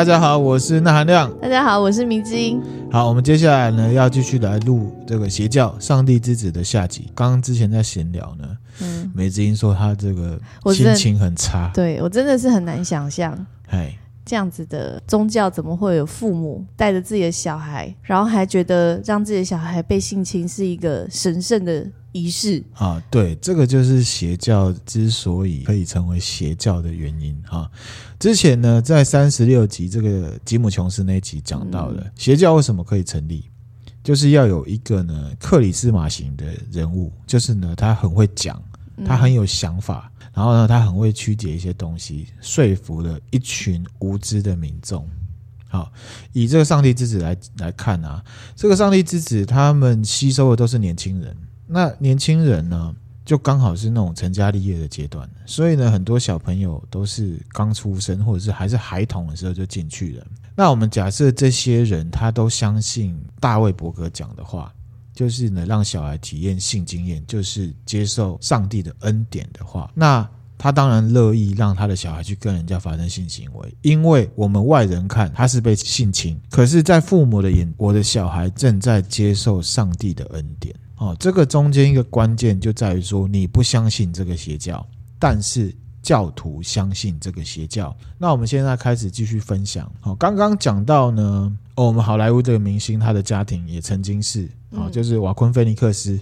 大家好，我是那含亮。大家好，我是迷之音。好，我们接下来呢要继续来录这个邪教《上帝之子》的下集。刚刚之前在闲聊呢，嗯，梅之音说他这个心情很差，我对我真的是很难想象，哎，这样子的宗教怎么会有父母带着自己的小孩，然后还觉得让自己的小孩被性侵是一个神圣的仪式啊，对，这个就是邪教之所以可以成为邪教的原因哈。之前呢，在三十六集这个吉姆琼斯那一集讲到了、嗯、邪教为什么可以成立，就是要有一个呢克里斯马型的人物，就是呢他很会讲，他很有想法，嗯、然后呢他很会曲解一些东西，说服了一群无知的民众。好，以这个上帝之子来来看啊，这个上帝之子他们吸收的都是年轻人。那年轻人呢，就刚好是那种成家立业的阶段，所以呢，很多小朋友都是刚出生或者是还是孩童的时候就进去了。那我们假设这些人他都相信大卫伯格讲的话，就是呢，让小孩体验性经验，就是接受上帝的恩典的话，那他当然乐意让他的小孩去跟人家发生性行为，因为我们外人看他是被性侵，可是，在父母的眼，我的小孩正在接受上帝的恩典。哦，这个中间一个关键就在于说，你不相信这个邪教，但是教徒相信这个邪教。那我们现在开始继续分享。好，刚刚讲到呢，哦，我们好莱坞这个明星，他的家庭也曾经是，啊，就是瓦昆菲尼克斯，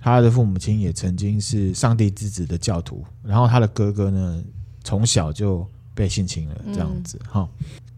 他的父母亲也曾经是上帝之子的教徒，然后他的哥哥呢，从小就被性侵了，这样子，哈。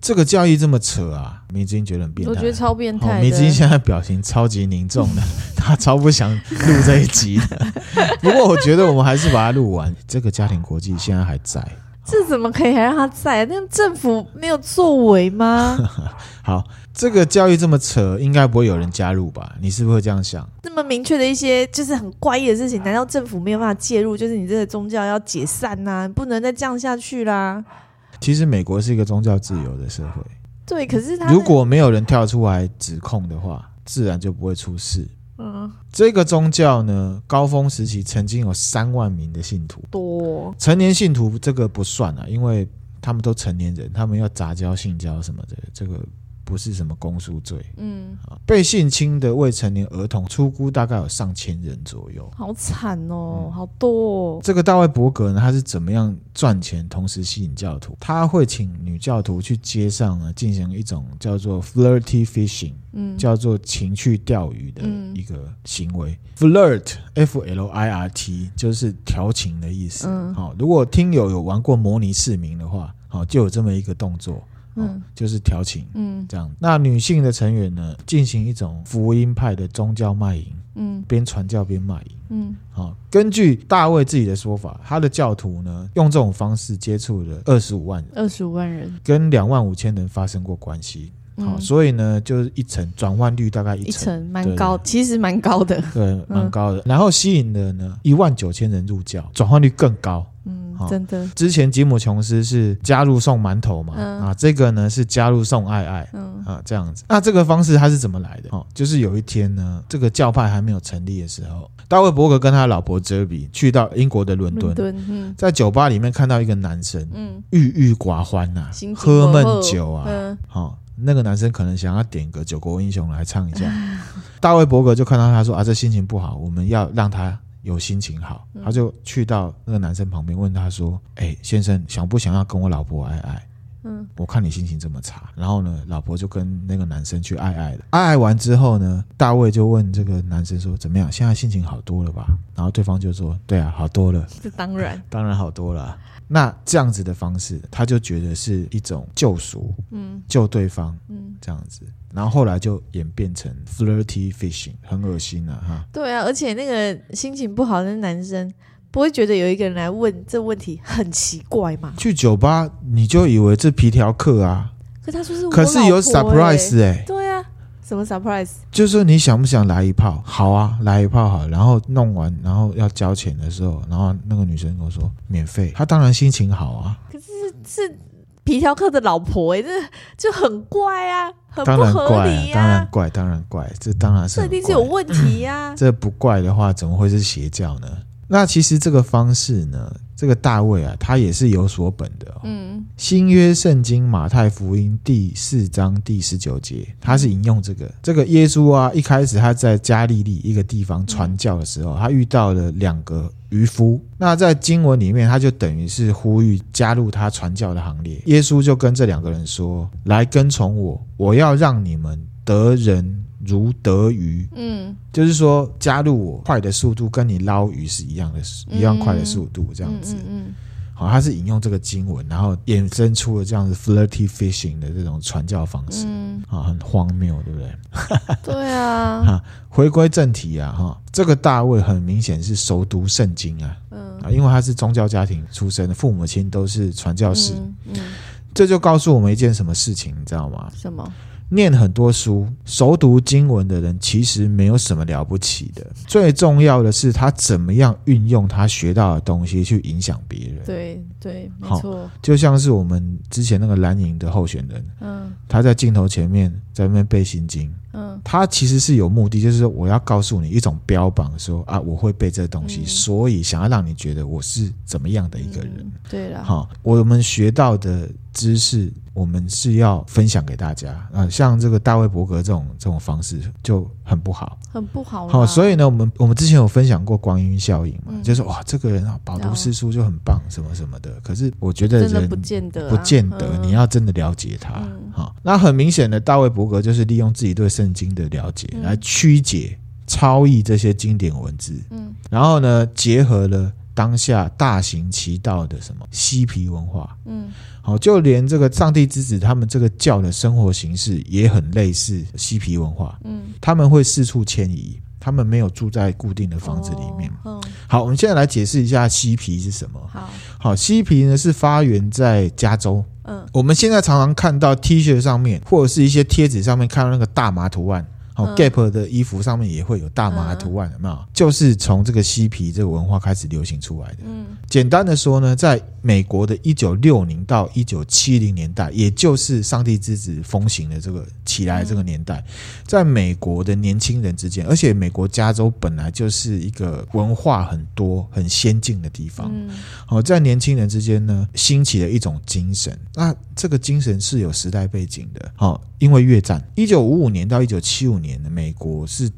这个教育这么扯啊！明之音觉得很变态，我觉得超变态。迷之音现在表情超级凝重的，他超不想录这一集的。不过我觉得我们还是把它录完。这个家庭国际现在还在，这怎么可以还让他在？那政府没有作为吗？好，这个教育这么扯，应该不会有人加入吧？你是不是会这样想？这么明确的一些就是很怪异的事情，难道政府没有办法介入？就是你这个宗教要解散呐、啊，不能再这样下去啦？其实美国是一个宗教自由的社会，对。可是他如果没有人跳出来指控的话，自然就不会出事。嗯，这个宗教呢，高峰时期曾经有三万名的信徒，多成年信徒这个不算啊，因为他们都成年人，他们要杂交、性交什么的，这个。不是什么公诉罪，嗯，被性侵的未成年儿童出估大概有上千人左右，好惨哦，嗯、好多哦。这个大卫伯格呢，他是怎么样赚钱同时吸引教徒？他会请女教徒去街上呢进行一种叫做 flirty fishing，嗯，叫做情趣钓鱼的一个行为。嗯、flirt f l i r t 就是调情的意思。嗯，好，如果听友有玩过模拟市民的话，好，就有这么一个动作。嗯，就是调情，嗯，这样。那女性的成员呢，进行一种福音派的宗教卖淫，嗯，边传教边卖淫，嗯，好。根据大卫自己的说法，他的教徒呢，用这种方式接触了二十五万人，二十五万人，跟两万五千人发生过关系，好，嗯，所以呢，就是一层转换率大概一层，蛮高，其实蛮高的，对，蛮高的。然后吸引了呢一万九千人入教，转换率更高。真的，之前吉姆琼斯是加入送馒头嘛？嗯、啊，这个呢是加入送爱爱，嗯啊这样子。那这个方式他是怎么来的？哦，就是有一天呢，这个教派还没有成立的时候，大卫伯格跟他老婆哲比去到英国的伦敦，伦敦嗯、在酒吧里面看到一个男生，嗯，郁郁寡欢呐、啊，喝闷酒啊，嗯，好、哦，那个男生可能想要点个《九国英雄》来唱一下，嗯、大卫伯格就看到他说啊，这心情不好，我们要让他。有心情好，他就去到那个男生旁边问他说：“哎、欸，先生，想不想要跟我老婆爱爱？嗯，我看你心情这么差。”然后呢，老婆就跟那个男生去爱爱了。爱爱完之后呢，大卫就问这个男生说：“怎么样？现在心情好多了吧？”然后对方就说：“对啊，好多了。”这当然，当然好多了。那这样子的方式，他就觉得是一种救赎，嗯，救对方，嗯，这样子。然后后来就演变成 flirty fishing，很恶心啊，哈。对啊，而且那个心情不好的男生不会觉得有一个人来问这问题很奇怪吗？去酒吧你就以为这皮条客啊？可他说是我，可是有 surprise 哎、欸。对啊，什么 surprise？就是说你想不想来一炮？好啊，来一炮好。然后弄完，然后要交钱的时候，然后那个女生跟我说免费。她当然心情好啊。可是是。皮条客的老婆哎、欸，这就很怪啊，很不合理啊。当然怪，当然怪，当然怪，这当然是。这一定是有问题呀、啊。这不怪的话，怎么会是邪教呢？那其实这个方式呢，这个大卫啊，他也是有所本的、哦。嗯，新约圣经马太福音第四章第十九节，他是引用这个这个耶稣啊，一开始他在加利利一个地方传教的时候，他遇到了两个渔夫。那在经文里面，他就等于是呼吁加入他传教的行列。耶稣就跟这两个人说：“来跟从我，我要让你们得人。”如得鱼，嗯，就是说加入我快的速度跟你捞鱼是一样的，一样快的速度这样子，嗯，好，他是引用这个经文，然后衍生出了这样子 flirty fishing 的这种传教方式，嗯，啊，很荒谬，对不对？对啊，哈，回归正题啊，哈，这个大卫很明显是熟读圣经啊，嗯，啊，因为他是宗教家庭出身的，父母亲都是传教士，嗯，这就告诉我们一件什么事情，你知道吗？什么？念很多书、熟读经文的人，其实没有什么了不起的。最重要的是，他怎么样运用他学到的东西去影响别人。对对，没错。就像是我们之前那个蓝营的候选人，嗯，他在镜头前面在那边背心经。嗯，他其实是有目的，就是说我要告诉你一种标榜说，说啊，我会背这东西，嗯、所以想要让你觉得我是怎么样的一个人。嗯、对了，好，我们学到的知识，我们是要分享给大家啊、呃。像这个大卫伯格这种这种方式就很不好，很不好。好，所以呢，我们我们之前有分享过光晕效应嘛，嗯、就是哇，这个人啊，饱读诗书就很棒，什么什么的。可是我觉得人真的不见得、啊，不见得，你要真的了解他。好、嗯，那很明显的，大卫伯格就是利用自己对。圣经的了解来曲解、超译这些经典文字，嗯，然后呢，结合了当下大行其道的什么嬉皮文化，嗯，好，就连这个上帝之子他们这个教的生活形式也很类似嬉皮文化，嗯，他们会四处迁移，他们没有住在固定的房子里面。哦，好，我们现在来解释一下嬉皮是什么。好，好，嬉皮呢是发源在加州。嗯，我们现在常常看到 T 恤上面或者是一些贴纸上面看到那个大麻图案。哦，Gap 的衣服上面也会有大麻图案，有没有？就是从这个嬉皮这个文化开始流行出来的。嗯，简单的说呢，在美国的一九六零到一九七零年代，也就是上帝之子风行的这个起来这个年代，在美国的年轻人之间，而且美国加州本来就是一个文化很多、很先进的地方。嗯，好，在年轻人之间呢，兴起了一种精神。那这个精神是有时代背景的。好，因为越战，一九五五年到一九七五年。的美国是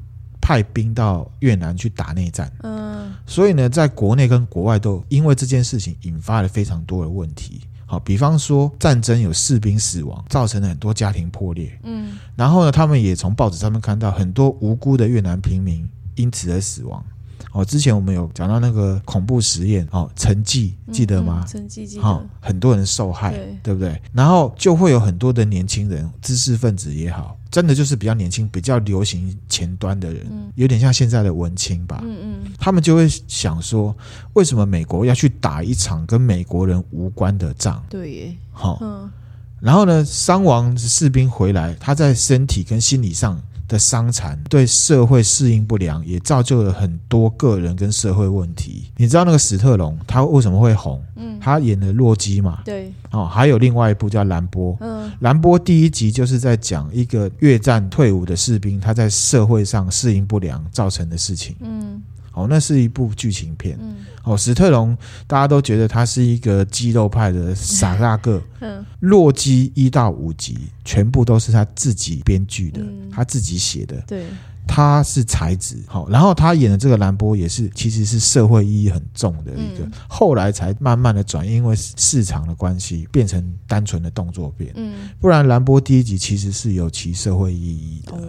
派兵到越南去打内战，嗯，所以呢，在国内跟国外都因为这件事情引发了非常多的问题。好，比方说战争有士兵死亡，造成了很多家庭破裂，嗯，然后呢，他们也从报纸上面看到很多无辜的越南平民因此而死亡。哦，之前我们有讲到那个恐怖实验，哦，沉寂记得吗？沉寂记得。好，很多人受害，对，对不对？然后就会有很多的年轻人，知识分子也好，真的就是比较年轻、比较流行前端的人，嗯、有点像现在的文青吧。嗯嗯。他们就会想说，为什么美国要去打一场跟美国人无关的仗？对耶。好。然后呢，伤亡士兵回来，他在身体跟心理上。的伤残对社会适应不良，也造就了很多个人跟社会问题。你知道那个史特龙他为什么会红？嗯，他演的洛基嘛。对。哦，还有另外一部叫兰波。嗯。兰波第一集就是在讲一个越战退伍的士兵，他在社会上适应不良造成的事情。嗯。哦，那是一部剧情片。嗯，哦，史特龙大家都觉得他是一个肌肉派的傻大个。嗯，洛基一到五集全部都是他自己编剧的，嗯、他自己写的。对，他是才子。好，然后他演的这个兰波也是，其实是社会意义很重的一个，嗯、后来才慢慢的转，因为市场的关系变成单纯的动作片。嗯，不然兰波第一集其实是有其社会意义的。哦、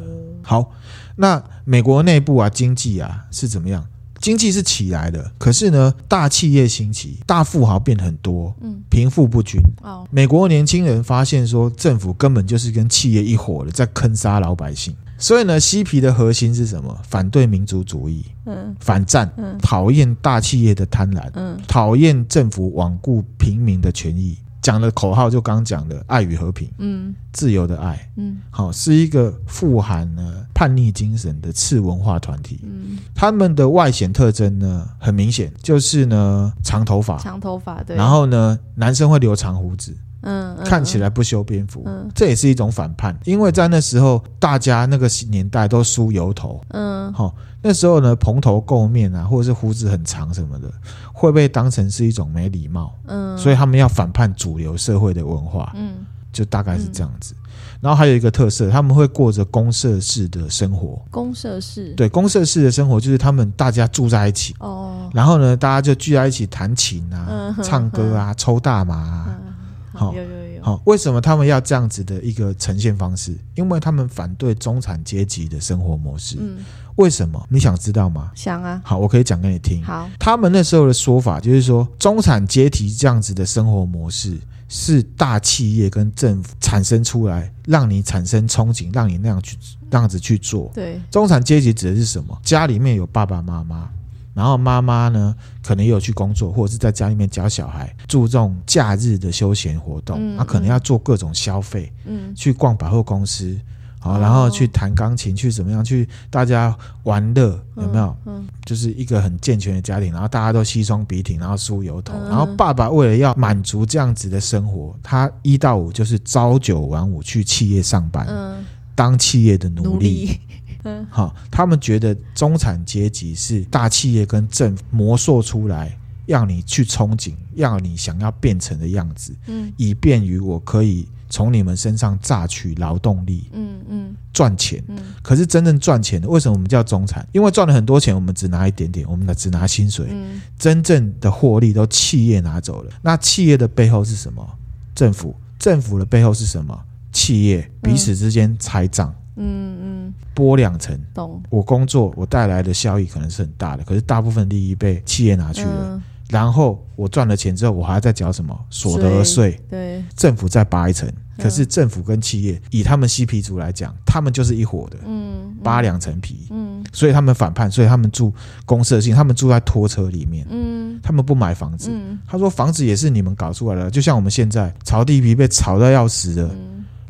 好，那美国内部啊，经济啊是怎么样？经济是起来的，可是呢，大企业兴起，大富豪变很多，嗯，贫富不均。哦，美国年轻人发现说，政府根本就是跟企业一伙的，在坑杀老百姓。所以呢，嬉皮的核心是什么？反对民族主义，嗯，反战，嗯，讨厌大企业的贪婪，嗯，讨厌政府罔顾平民的权益。讲的口号就刚刚讲的爱与和平，嗯，自由的爱，嗯，好，是一个富含呢叛逆精神的次文化团体，嗯，他们的外显特征呢，很明显就是呢长头发，长头发，对，然后呢男生会留长胡子，嗯，嗯，看起来不修边幅，嗯，这也是一种反叛，因为在那时候大家那个年代都梳油头，嗯，好，那时候呢蓬头垢面啊，或者是胡子很长什么的，会被当成是一种没礼貌，嗯，所以他们要反叛主流社会的文化，嗯，就大概是这样子。然后还有一个特色，他们会过着公社式的生活。公社式，对，公社式的生活就是他们大家住在一起，哦，然后呢，大家就聚在一起弹琴啊、嗯、唱歌啊、嗯、抽大麻啊。好、嗯，有有有。好，为什么他们要这样子的一个呈现方式？因为他们反对中产阶级的生活模式。嗯，为什么？你想知道吗？想啊。好，我可以讲给你听。好，他们那时候的说法就是说，中产阶级这样子的生活模式。是大企业跟政府产生出来，让你产生憧憬，让你那样去那样子去做。对，中产阶级指的是什么？家里面有爸爸妈妈，然后妈妈呢可能也有去工作，或者是在家里面教小孩，注重假日的休闲活动，他、嗯啊、可能要做各种消费，嗯，去逛百货公司。好，然后去弹钢琴，去怎么样？去大家玩乐，有没有？嗯，嗯，就是一个很健全的家庭，然后大家都西装笔挺，然后梳油头，嗯，然后爸爸为了要满足这样子的生活，他一到五就是朝九晚五去企业上班，嗯，当企业的奴隶。嗯，好，他们觉得中产阶级是大企业跟政府磨塑出来，让你去憧憬，让你想要变成的样子，嗯，以便于我可以。从你们身上榨取劳动力，嗯嗯，赚钱，嗯，可是真正赚钱的，为什么我们叫中产？因为赚了很多钱，我们只拿一点点，我们只拿薪水，嗯，真正的获利都企业拿走了。那企业的背后是什么？政府，政府的背后是什么？企业彼此之间拆账，嗯嗯嗯，剥两层，懂？我工作我带来的效益可能是很大的，可是大部分利益被企业拿去了。嗯。然后我赚了钱之后，我还要再缴什么所得税？对，政府再扒一层。可是政府跟企业以他们西皮族来讲，他们就是一伙的，嗯，扒两层皮，嗯，所以他们反叛，所以他们住公社性，他们住在拖车里面，嗯，他们不买房子。他说房子也是你们搞出来的，就像我们现在炒地皮被炒到要死的，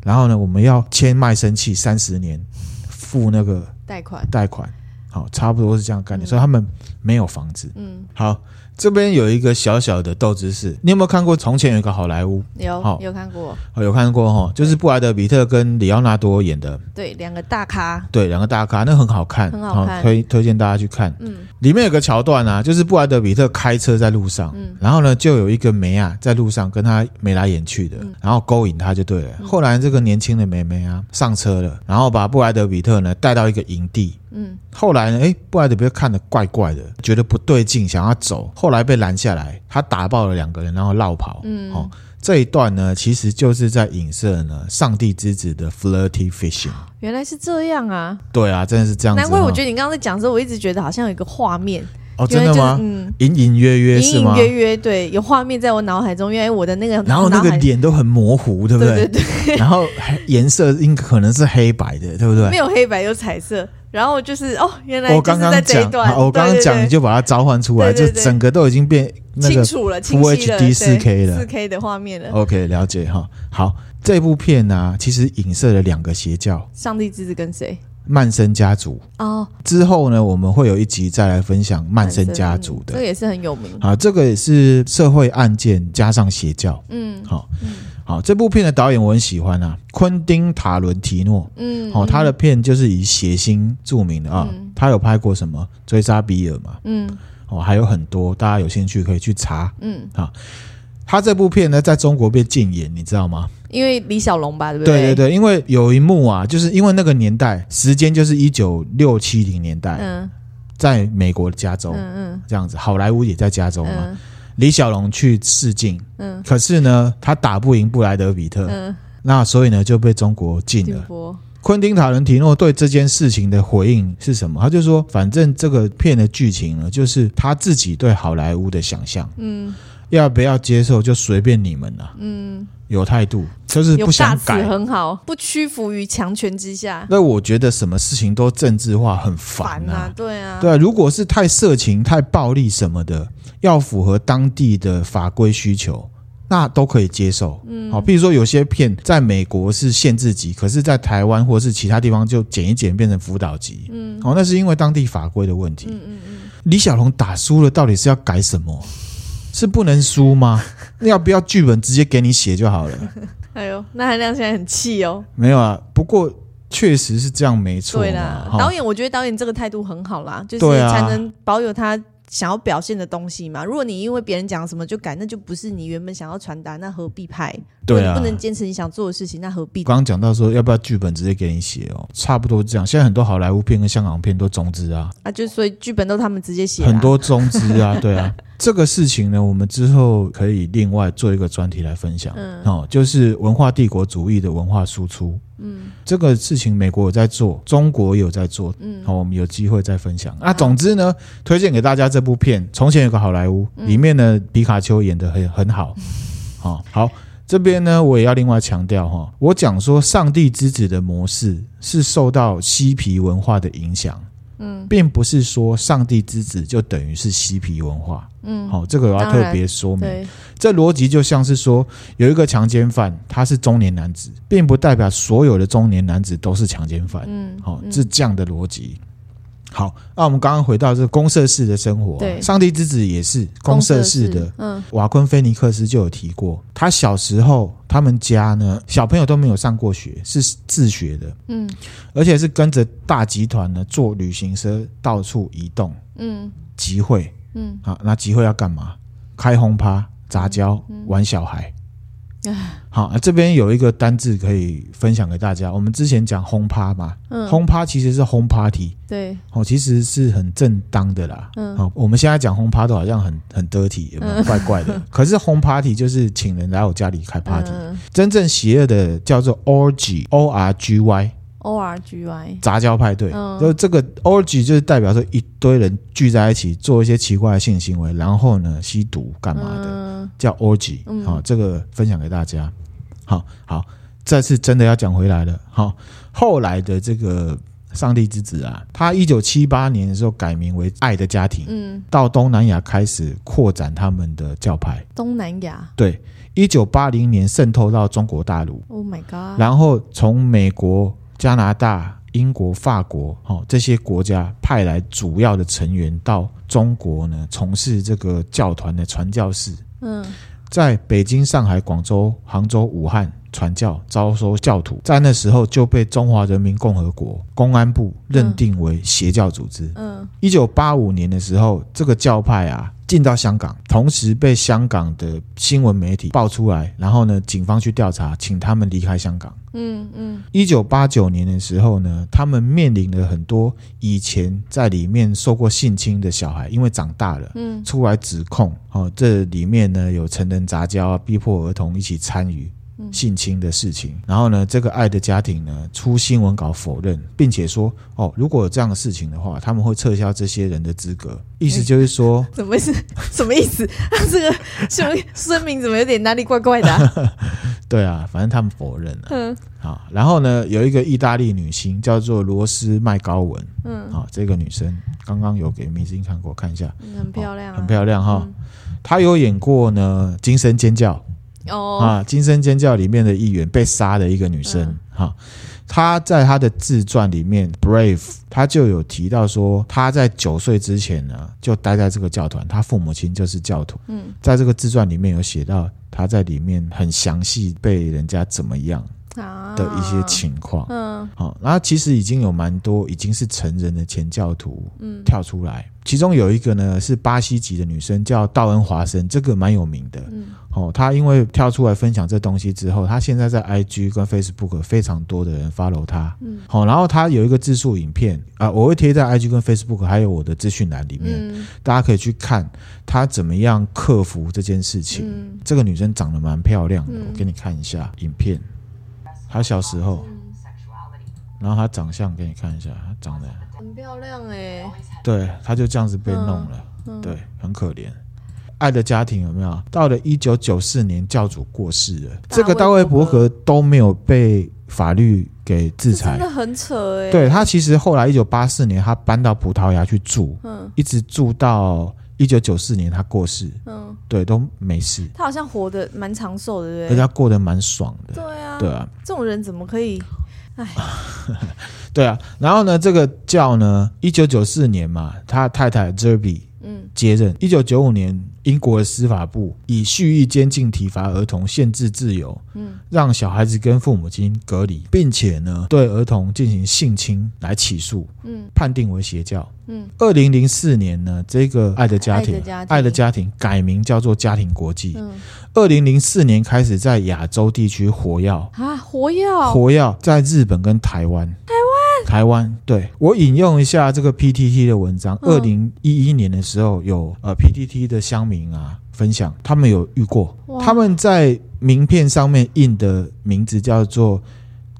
然后呢，我们要签卖身契三十年，付那个贷款，贷款，好，差不多是这样概念，所以他们没有房子，嗯，好。这边有一个小小的斗知识，你有没有看过？从前有一个好莱坞，有，有看过，有看过哈，就是布莱德比特跟里奥纳多演的，对，两个大咖，对，两个大咖，那很好看，很好看，推推荐大家去看。嗯，里面有个桥段啊，就是布莱德比特开车在路上，嗯，然后呢，就有一个梅啊在路上跟他眉来眼去的，然后勾引他就对了。后来这个年轻的梅梅啊上车了，然后把布莱德比特呢带到一个营地。嗯，后来呢？哎，布莱德彼特看的怪怪的，觉得不对劲，想要走，后来被拦下来，他打爆了两个人，然后落跑。嗯，哦，这一段呢，其实就是在影射呢，上帝之子的 flirty fishing。原来是这样啊！对啊，真的是这样子。难怪我觉得你刚刚在讲的时候，我一直觉得好像有一个画面。哦，真的吗？嗯，隐隐约约是吗？隐隐约约，对，有画面在我脑海中，因为我的那个，然后那个脸都很模糊，对不对？对对对。然后颜色应可能是黑白的，对不对？没有黑白，有彩色。然后就是哦，原来我刚刚讲，我刚刚讲你就把它召唤出来，就整个都已经变清楚了，清晰了，四 K 了，四 K 的画面了。OK，了解哈。好，这部片呢，其实影射了两个邪教：上帝之子跟谁？曼森家族。哦，之后呢，我们会有一集再来分享曼森家族的，这个也是很有名。好，这个也是社会案件加上邪教。嗯，好。好，这部片的导演我很喜欢啊，昆汀·塔伦提诺。嗯，好，他的片就是以血腥著名的啊。嗯、他有拍过什么《追杀比尔》嘛？嗯，哦，还有很多，大家有兴趣可以去查。嗯，好，他这部片呢，在中国被禁演，你知道吗？因为李小龙吧，对不对？对对对，因为有一幕啊，就是因为那个年代时间就是一九六七零年代，嗯，在美国的加州，嗯嗯，这样子，好莱坞也在加州嘛。嗯李小龙去试镜，嗯，可是呢，他打不赢布莱德比特，嗯，那所以呢就被中国禁了。昆汀塔伦提诺对这件事情的回应是什么？他就说，反正这个片的剧情呢，就是他自己对好莱坞的想象，嗯，要不要接受就随便你们了，嗯，有态度就是不想改，很好，不屈服于强权之下。那我觉得什么事情都政治化很烦啊，啊，对啊，对啊，如果是太色情、太暴力什么的。要符合当地的法规需求，那都可以接受。嗯，好，比如说有些片在美国是限制级，可是在台湾或者是其他地方就剪一剪变成辅导级。嗯，好，那是因为当地法规的问题。嗯嗯嗯。李小龙打输了，到底是要改什么？是不能输吗？那要不要剧本直接给你写就好了？哎呦，那韩亮现在很气哦。没有啊，不过确实是这样，没错。对啦，导演，我觉得导演这个态度很好啦，就是才能保有他。想要表现的东西嘛？如果你因为别人讲什么就改，那就不是你原本想要传达，那何必拍？对啊，不能坚持你想做的事情，那何必？刚刚讲到说要不要剧本直接给你写哦，差不多这样。现在很多好莱坞片跟香港片都中资啊，啊，就所以剧本都他们直接写，很多中资啊，对啊。这个事情呢，我们之后可以另外做一个专题来分享。嗯，哦，就是文化帝国主义的文化输出。嗯，这个事情美国有在做，中国有在做。嗯，好，我们有机会再分享。啊，总之呢，推荐给大家这部片《从前有个好莱坞》，里面呢，皮卡丘演的很很好。好，好，这边呢，我也要另外强调哈，我讲说上帝之子的模式是受到嬉皮文化的影响。嗯，并不是说上帝之子就等于是嬉皮文化。嗯，好，这个我要特别说明。这逻辑就像是说，有一个强奸犯，他是中年男子，并不代表所有的中年男子都是强奸犯。嗯，好，是这样的逻辑。好，那我们刚刚回到这个公社式的生活，对，上帝之子也是公社式的。嗯，瓦昆菲尼克斯就有提过，他小时候他们家呢，小朋友都没有上过学，是自学的。嗯，而且是跟着大集团呢坐旅行车到处移动。嗯，集会。嗯，好，那集会要干嘛？开轰趴、杂交、玩小孩。好，啊、这边有一个单字可以分享给大家。我们之前讲轰趴嘛，嗯，轰趴其实是轰 party，对，哦，其实是很正当的啦。嗯，好，我们现在讲轰趴都好像很很 dirty，有没有？怪怪的。可是轰 party 就是请人来我家里开 party，嗯、真正邪恶的叫做 orgy，o r g y。O R G Y 杂交派对，嗯、就这个 orgy 就是代表说一堆人聚在一起做一些奇怪的性行为，然后呢吸毒干嘛的，嗯、叫 orgy。好，这个分享给大家。好好，这次真的要讲回来了。好，后来的这个上帝之子啊，他一九七八年的时候改名为爱的家庭，嗯，到东南亚开始扩展他们的教派。东南亚对，一九八零年渗透到中国大陆。Oh my god！然后从美国。加拿大、英国、法国，哦，这些国家派来主要的成员到中国呢，从事这个教团的传教士。嗯，在北京、上海、广州、杭州、武汉传教，招收教徒，在那时候就被中华人民共和国公安部认定为邪教组织。嗯，一九八五年的时候，这个教派啊。进到香港，同时被香港的新闻媒体爆出来，然后呢，警方去调查，请他们离开香港。嗯嗯。一九八九年的时候呢，他们面临了很多以前在里面受过性侵的小孩，因为长大了，嗯，出来指控，哦，这里面呢有成人杂交啊，逼迫儿童一起参与。性侵的事情，然后呢，这个爱的家庭呢出新闻稿否认，并且说哦，如果有这样的事情的话，他们会撤销这些人的资格。意思就是说，怎么是 什么意思？他 这个声声明怎么有点哪里怪怪的啊？对啊，反正他们否认了。嗯，好，然后呢，有一个意大利女星叫做罗斯麦高文。嗯，好，这个女生刚刚有给明星看过，看一下，很漂亮啊，很漂亮哈。她有演过呢《惊声尖叫》。哦啊！惊声尖叫里面的一员被杀的一个女生，哈、嗯，她在她的自传里面《Brave》，她就有提到说，她在九岁之前呢，就待在这个教团，她父母亲就是教徒。嗯，在这个自传里面有写到，她在里面很详细被人家怎么样的一些情况。嗯，好，然后其实已经有蛮多已经是成人的前教徒，嗯，跳出来。其中有一个呢是巴西籍的女生，叫道恩华生，这个蛮有名的。嗯，哦，她因为跳出来分享这东西之后，她现在在 IG 跟 Facebook 非常多的人 follow 她。嗯，好，然后她有一个自述影片啊，我会贴在 IG 跟 Facebook 还有我的资讯栏里面，嗯，大家可以去看她怎么样克服这件事情。嗯，这个女生长得蛮漂亮的，我给你看一下影片。她小时候，然后他长相给你看一下，他长得。很漂亮哎、欸，对，他就这样子被弄了，嗯嗯、对，很可怜。爱的家庭有没有？到了一九九四年，教主过世了，这个大卫伯格都没有被法律给制裁，真的很扯哎、欸。对，他其实后来一九八四年，他搬到葡萄牙去住，嗯，一直住到一九九四年他过世，嗯，对，都没事。他好像活得蛮长寿的，对不对？而且他过得蛮爽的，对啊，对啊，这种人怎么可以？哎，对啊，然后呢，这个教呢，一九九四年嘛，他太太 Zerby 嗯，接任。一九九五年，英国的司法部以蓄意监禁、体罚儿童、限制自由，嗯，让小孩子跟父母亲隔离，并且呢，对儿童进行性侵来起诉，嗯，判定为邪教。嗯，二零零四年呢，这个爱的家庭，爱的家庭，改名叫做家庭国际。嗯，二零零四年开始在亚洲地区活跃啊，活跃，活跃在日本跟台湾，台湾，台湾。对，我引用一下这个 PTT 的文章，二零一一年的时候有呃 PTT 的乡民啊分享，他们有遇过，他们在名片上面印的名字叫做。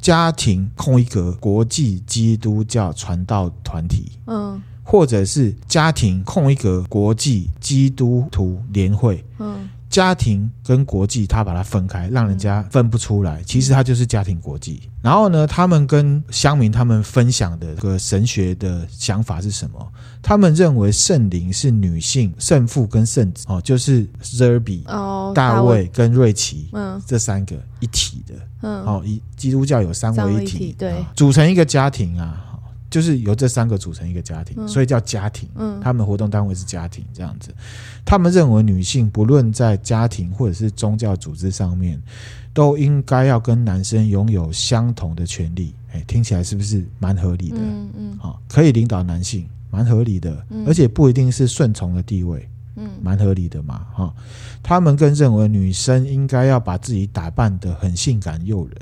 家庭空一格国际基督教传道团体，嗯，或者是家庭空一格国际基督徒联会，嗯，家庭跟国际他把它分开，让人家分不出来，其实它就是家庭国际。然后呢，他们跟乡民他们分享的这个神学的想法是什么？他们认为圣灵是女性圣父跟圣子哦，就是 Zerby 哦，大卫跟瑞奇，嗯，这三个一体的。嗯，哦，一基督教有三位一体，一体对，组成一个家庭啊，就是由这三个组成一个家庭，嗯、所以叫家庭。嗯，他们的活动单位是家庭这样子。他们认为女性不论在家庭或者是宗教组织上面，都应该要跟男生拥有相同的权利。哎，听起来是不是蛮合理的？嗯嗯，好、哦，可以领导男性，蛮合理的，而且不一定是顺从的地位。嗯，蛮合理的嘛，哈。他们更认为女生应该要把自己打扮得很性感诱人，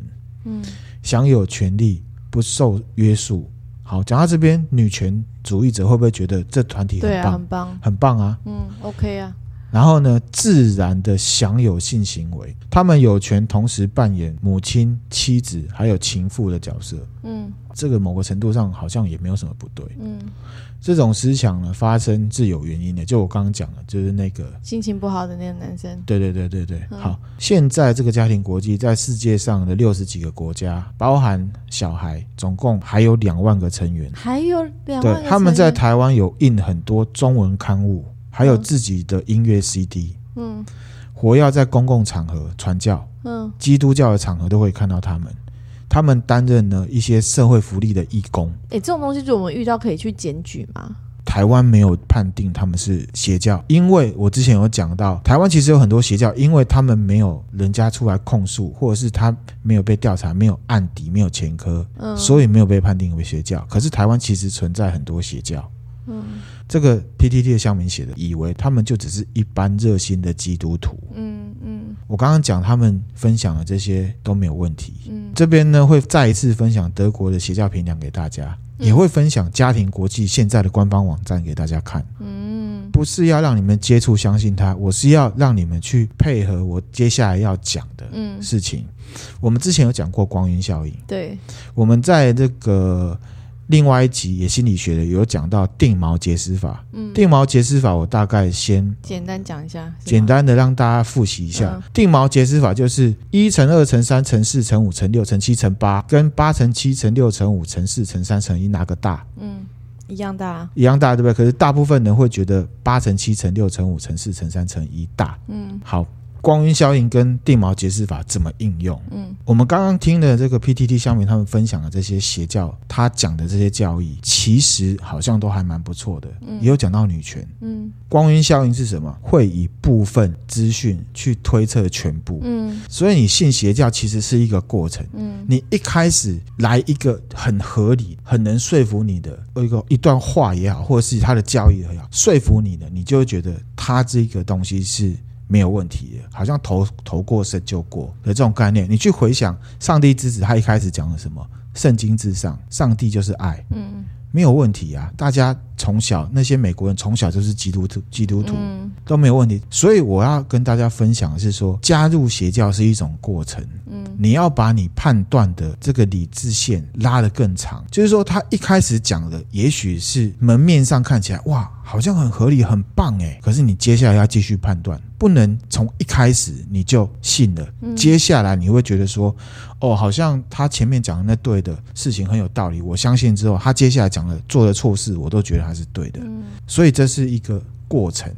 嗯，享有权利，不受约束。好，讲到这边，女权主义者会不会觉得这团体很棒？啊、很棒，很棒啊。嗯，OK 啊。然后呢，自然的享有性行为，他们有权同时扮演母亲、妻子还有情妇的角色。嗯，这个某个程度上好像也没有什么不对。嗯。这种思想呢，发生是有原因的。就我刚刚讲的，就是那个心情不好的那个男生。对对对对对。嗯、好，现在这个家庭国际在世界上的六十几个国家，包含小孩，总共还有两万个成员。还有两万个。对，他们在台湾有印很多中文刊物，还有自己的音乐 CD。嗯。活要在公共场合传教。嗯。基督教的场合都会看到他们。他们担任了一些社会福利的义工。哎，这种东西，就我们遇到可以去检举吗？台湾没有判定他们是邪教，因为我之前有讲到，台湾其实有很多邪教，因为他们没有人家出来控诉，或者是他没有被调查，没有案底，没有前科，嗯，所以没有被判定为邪教。可是台湾其实存在很多邪教。嗯，这个 PTT 的乡民写的，以为他们就只是一般热心的基督徒。嗯嗯，我刚刚讲他们分享的这些都没有问题。嗯，这边呢会再一次分享德国的邪教评量给大家，也会分享家庭国际现在的官方网站给大家看。嗯，不是要让你们接触相信他，我是要让你们去配合我接下来要讲的事情。我们之前有讲过光晕效应，对，我们在这个。另外一集也心理学的有讲到定锚结思法，嗯，定锚结思法我大概先简单讲一下，简单的让大家复习一下。嗯、定锚结思法就是一乘二乘三乘四乘五乘六乘七乘八，跟八乘七乘六乘五乘四乘三乘一哪个大？嗯，一样大，一样大，对不对？可是大部分人会觉得八乘七乘六乘五乘四乘三乘一大。嗯，好。光晕效应跟定锚解释法怎么应用？嗯，我们刚刚听的这个 PTT 乡民他们分享的这些邪教，他讲的这些教义，其实好像都还蛮不错的。嗯，也有讲到女权。嗯，光晕效应是什么？会以部分资讯去推测全部。嗯，所以你信邪教其实是一个过程。嗯，你一开始来一个很合理、很能说服你的一个一段话也好，或者是他的教义也好，说服你的，你就会觉得他这个东西是。没有问题的，好像投投过身就过的这种概念。你去回想上帝之子，他一开始讲了什么？圣经至上，上帝就是爱。嗯。没有问题啊！大家从小那些美国人从小就是基督徒，基督徒都没有问题。所以我要跟大家分享的是说，加入邪教是一种过程。嗯，你要把你判断的这个理智线拉得更长。就是说，他一开始讲的也许是门面上看起来哇，好像很合理、很棒诶。可是你接下来要继续判断，不能从一开始你就信了。接下来你会觉得说，哦，好像他前面讲的那对的事情很有道理，我相信之后，他接下来讲的做的错事，我都觉得他是对的。嗯，所以这是一个过程，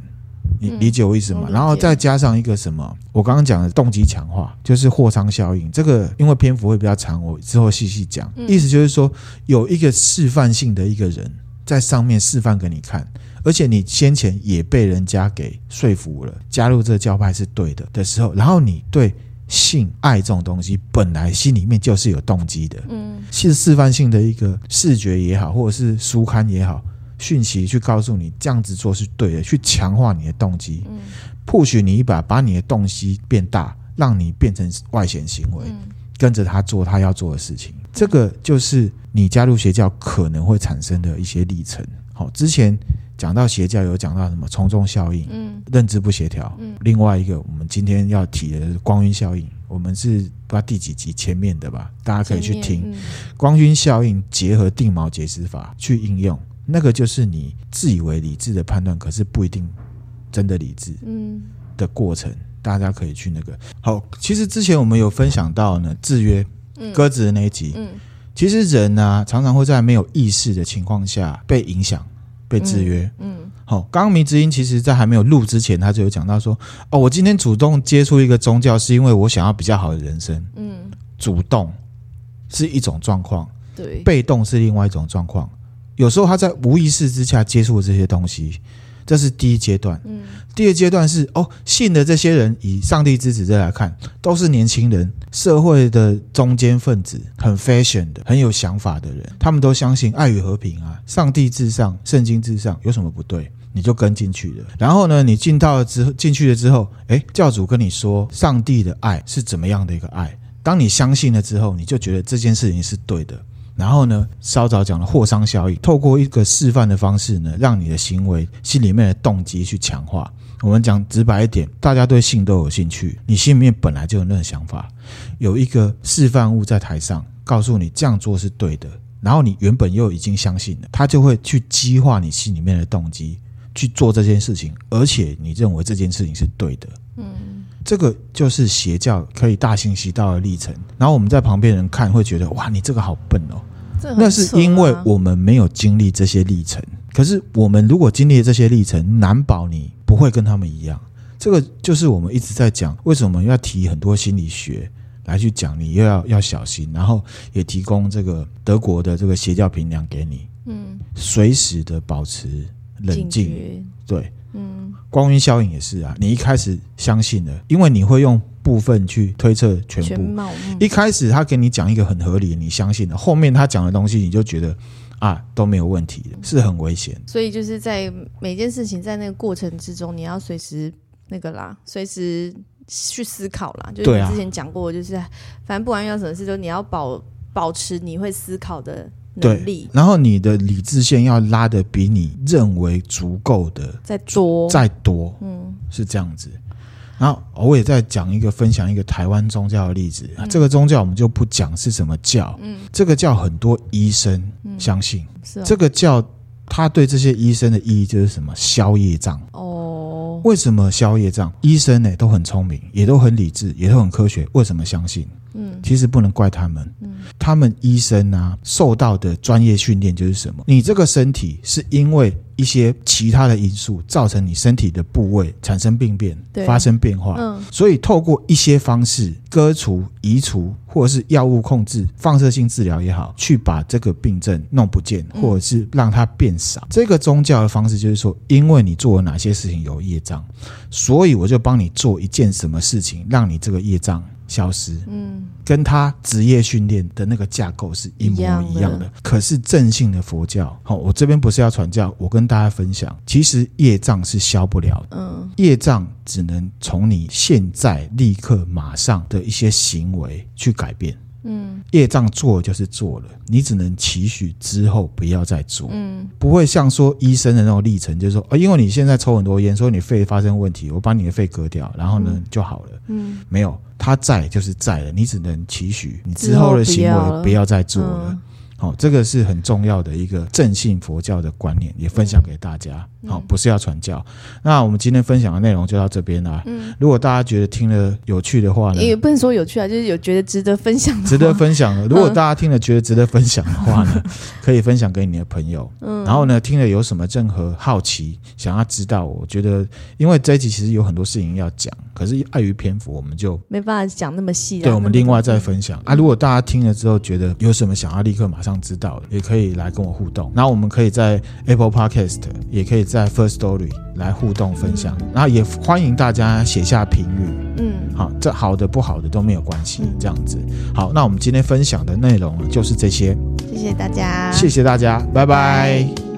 你理解我意思吗？然后再加上一个什么？我刚刚讲的动机强化，就是货仓效应。这个因为篇幅会比较长，我之后细细讲。意思就是说，有一个示范性的一个人在上面示范给你看。而且你先前也被人家给说服了，加入这个教派是对的的时候，然后你对性爱这种东西本来心里面就是有动机的，嗯，是示范性的一个视觉也好，或者是书刊也好，讯息去告诉你这样子做是对的，去强化你的动机，嗯，push 你一把，把你的动机变大，让你变成外显行为，嗯，跟着他做他要做的事情，这个就是你加入邪教可能会产生的一些历程。好，之前讲到邪教有讲到什么从众效应，嗯，认知不协调，嗯，另外一个我们今天要提的是光晕效应，我们是不知道第几集前面的吧，大家可以去听，嗯，光晕效应结合定锚解释法去应用，那个就是你自以为理智的判断，可是不一定真的理智，嗯，的过程，大家可以去那个。好，其实之前我们有分享到呢，制约鸽子的那一集，嗯。嗯其实人呢、啊，常常会在没有意识的情况下被影响、被制约。嗯，好、嗯，刚刚迷之音其实在还没有录之前，他就有讲到说：“哦，我今天主动接触一个宗教，是因为我想要比较好的人生。”嗯，主动是一种状况，对，被动是另外一种状况。有时候他在无意识之下接触这些东西。这是第一阶段，嗯，第二阶段是哦，信的这些人，以上帝之子这来看，都是年轻人，社会的中间分子，很 fashion 的，很有想法的人，他们都相信爱与和平啊，上帝至上，圣经至上，有什么不对？你就跟进去了。然后呢，你进到了之后，进去了之后，诶，教主跟你说，上帝的爱是怎么样的一个爱？当你相信了之后，你就觉得这件事情是对的。然后呢，稍早讲了货商效应，透过一个示范的方式呢，让你的行为心里面的动机去强化。我们讲直白一点，大家对性都有兴趣，你心里面本来就有那个想法，有一个示范物在台上告诉你这样做是对的，然后你原本又已经相信了，他就会去激化你心里面的动机去做这件事情，而且你认为这件事情是对的。嗯，这个就是邪教可以大行其道的历程。然后我们在旁边人看会觉得，哇，你这个好笨哦。那是因为我们没有经历这些历程。可是我们如果经历了这些历程，难保你不会跟他们一样。这个就是我们一直在讲，为什么要提很多心理学来去讲，你又要要小心，然后也提供这个德国的这个邪教评量给你，嗯，随时的保持冷静，对，嗯，光晕效应也是啊，你一开始相信了，因为你会用。部分去推测全部。全貌，嗯、一开始他给你讲一个很合理，你相信了，后面他讲的东西你就觉得啊都没有问题，是很危险。所以就是在每件事情在那个过程之中，你要随时那个啦，随时去思考啦。就是你之前讲过，就是反正不管遇到什么事，都你要保保持你会思考的能力，然后你的理智线要拉的比你认为足够的再多。再多，嗯，是这样子。然后我也在讲一个分享一个台湾宗教的例子，嗯、这个宗教我们就不讲是什么教，嗯，这个教很多医生相信，嗯是哦、这个教他对这些医生的意义就是什么？消业障。哦，为什么消业障？医生呢都很聪明，也都很理智，也都很科学，为什么相信？嗯，其实不能怪他们，嗯，他们医生啊受到的专业训练就是什么？你这个身体是因为。一些其他的因素造成你身体的部位产生病变，发生变化。嗯，所以透过一些方式割除、移除，或者是药物控制、放射性治疗也好，去把这个病症弄不见，或者是让它变少。嗯，这个宗教的方式就是说，因为你做了哪些事情有业障，所以我就帮你做一件什么事情，让你这个业障。消失，嗯，跟他职业训练的那个架构是一模一样的。样的可是正信的佛教，好，我这边不是要传教，我跟大家分享，其实业障是消不了的，嗯，业障只能从你现在立刻马上的一些行为去改变。嗯，业障做就是做了，你只能期许之后不要再做。嗯，不会像说医生的那种历程，就是说，哦，因为你现在抽很多烟，所以你肺发生问题，我把你的肺割掉，然后呢就好了。嗯，没有，他在就是在了，你只能期许你之后的行为不要再做了。好，这个是很重要的一个正信佛教的观念，也分享给大家。好，不是要传教。那我们今天分享的内容就到这边啦。嗯，如果大家觉得听了有趣的话呢，也不能说有趣啊，就是有觉得值得分享的，值得分享的。如果大家听了觉得值得分享的话呢，可以分享给你的朋友。嗯，然后呢，听了有什么任何好奇想要知道，我觉得因为这一集其实有很多事情要讲，可是碍于篇幅，我们就没办法讲那么细。对，我们另外再分享啊。如果大家听了之后觉得有什么想要立刻马上。上知道的，也可以来跟我互动。然后我们可以在 Apple Podcast，也可以在 First Story 来互动分享。然后也欢迎大家写下评语。嗯，好，这好的不好的都没有关系，这样子。好，那我们今天分享的内容就是这些。谢谢大家，谢谢大家，拜拜。拜拜。